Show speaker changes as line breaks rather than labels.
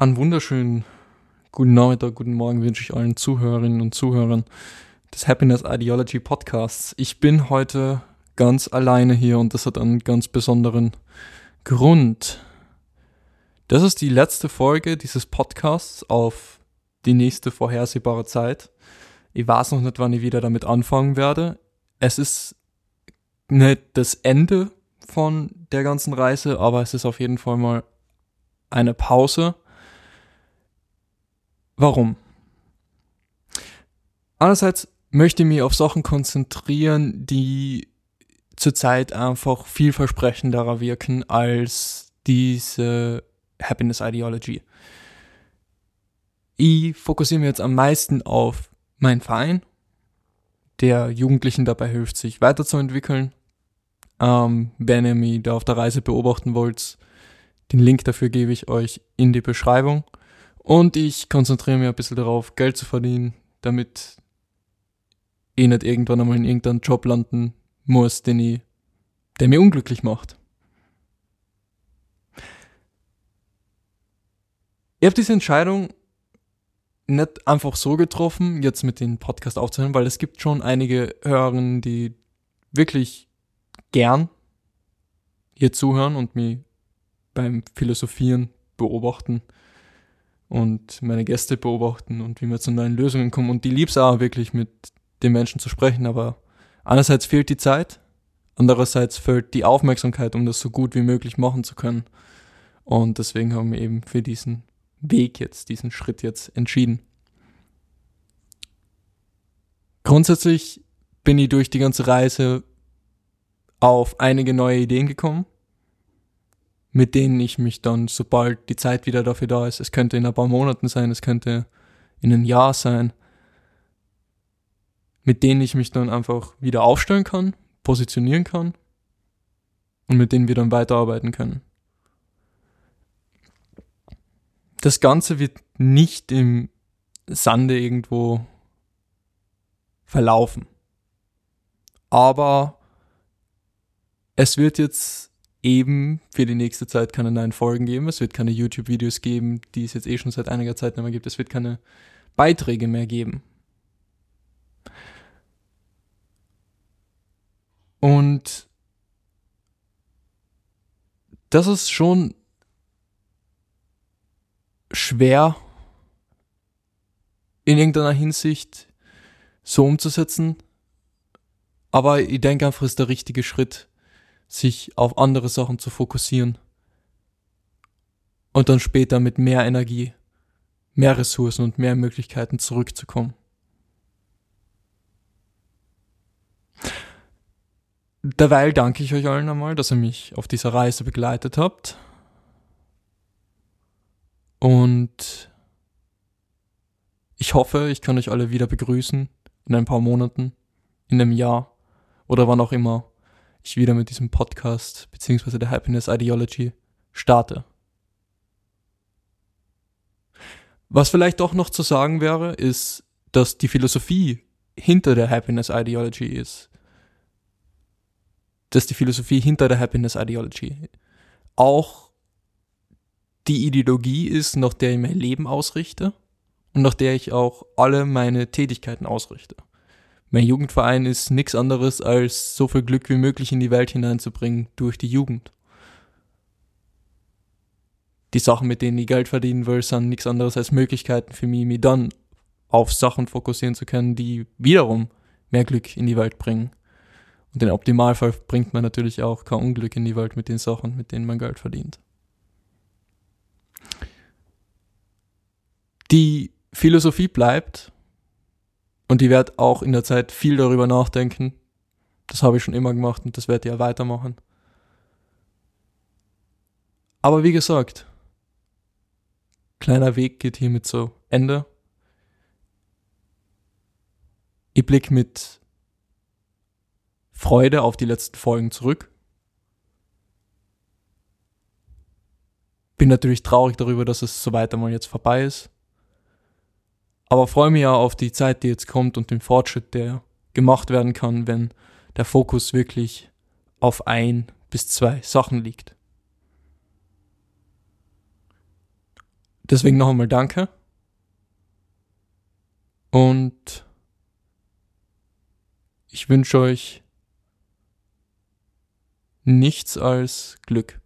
Einen wunderschönen guten Nachmittag, guten Morgen wünsche ich allen Zuhörerinnen und Zuhörern des Happiness Ideology Podcasts. Ich bin heute ganz alleine hier und das hat einen ganz besonderen Grund. Das ist die letzte Folge dieses Podcasts auf die nächste vorhersehbare Zeit. Ich weiß noch nicht, wann ich wieder damit anfangen werde. Es ist nicht das Ende von der ganzen Reise, aber es ist auf jeden Fall mal eine Pause Warum? Einerseits möchte ich mich auf Sachen konzentrieren, die zurzeit einfach vielversprechenderer wirken als diese Happiness Ideology. Ich fokussiere mich jetzt am meisten auf meinen Verein, der Jugendlichen dabei hilft, sich weiterzuentwickeln. Ähm, wenn ihr mich da auf der Reise beobachten wollt, den Link dafür gebe ich euch in die Beschreibung. Und ich konzentriere mich ein bisschen darauf, Geld zu verdienen, damit ich nicht irgendwann einmal in irgendeinem Job landen muss, den ich, der mir unglücklich macht. Ich habe diese Entscheidung nicht einfach so getroffen, jetzt mit dem Podcast aufzuhören, weil es gibt schon einige Hörerinnen, die wirklich gern hier zuhören und mich beim Philosophieren beobachten und meine Gäste beobachten und wie wir zu neuen Lösungen kommen. Und die lieb's auch wirklich mit den Menschen zu sprechen, aber einerseits fehlt die Zeit, andererseits fehlt die Aufmerksamkeit, um das so gut wie möglich machen zu können. Und deswegen haben wir eben für diesen Weg jetzt, diesen Schritt jetzt entschieden. Grundsätzlich bin ich durch die ganze Reise auf einige neue Ideen gekommen mit denen ich mich dann, sobald die Zeit wieder dafür da ist, es könnte in ein paar Monaten sein, es könnte in einem Jahr sein, mit denen ich mich dann einfach wieder aufstellen kann, positionieren kann und mit denen wir dann weiterarbeiten können. Das Ganze wird nicht im Sande irgendwo verlaufen. Aber es wird jetzt eben für die nächste Zeit keine neuen Folgen geben. Es wird keine YouTube-Videos geben, die es jetzt eh schon seit einiger Zeit nicht mehr gibt. Es wird keine Beiträge mehr geben. Und das ist schon schwer in irgendeiner Hinsicht so umzusetzen. Aber ich denke einfach, ist der richtige Schritt, sich auf andere Sachen zu fokussieren und dann später mit mehr Energie, mehr Ressourcen und mehr Möglichkeiten zurückzukommen. Derweil danke ich euch allen einmal, dass ihr mich auf dieser Reise begleitet habt. Und ich hoffe, ich kann euch alle wieder begrüßen in ein paar Monaten, in einem Jahr oder wann auch immer ich wieder mit diesem Podcast beziehungsweise der Happiness Ideology starte. Was vielleicht auch noch zu sagen wäre, ist, dass die Philosophie hinter der Happiness Ideology ist. Dass die Philosophie hinter der Happiness Ideology auch die Ideologie ist, nach der ich mein Leben ausrichte und nach der ich auch alle meine Tätigkeiten ausrichte. Mein Jugendverein ist nichts anderes als so viel Glück wie möglich in die Welt hineinzubringen durch die Jugend. Die Sachen, mit denen ich Geld verdienen will, sind nichts anderes als Möglichkeiten für mich, mich dann auf Sachen fokussieren zu können, die wiederum mehr Glück in die Welt bringen. Und im Optimalfall bringt man natürlich auch kein Unglück in die Welt mit den Sachen, mit denen man Geld verdient. Die Philosophie bleibt, und ich werde auch in der Zeit viel darüber nachdenken. Das habe ich schon immer gemacht und das werde ich ja weitermachen. Aber wie gesagt, kleiner Weg geht hiermit zu Ende. Ich blicke mit Freude auf die letzten Folgen zurück. Bin natürlich traurig darüber, dass es so weiter mal jetzt vorbei ist. Aber freue mich ja auf die Zeit, die jetzt kommt und den Fortschritt, der gemacht werden kann, wenn der Fokus wirklich auf ein bis zwei Sachen liegt. deswegen noch einmal danke. Und ich wünsche euch nichts als Glück.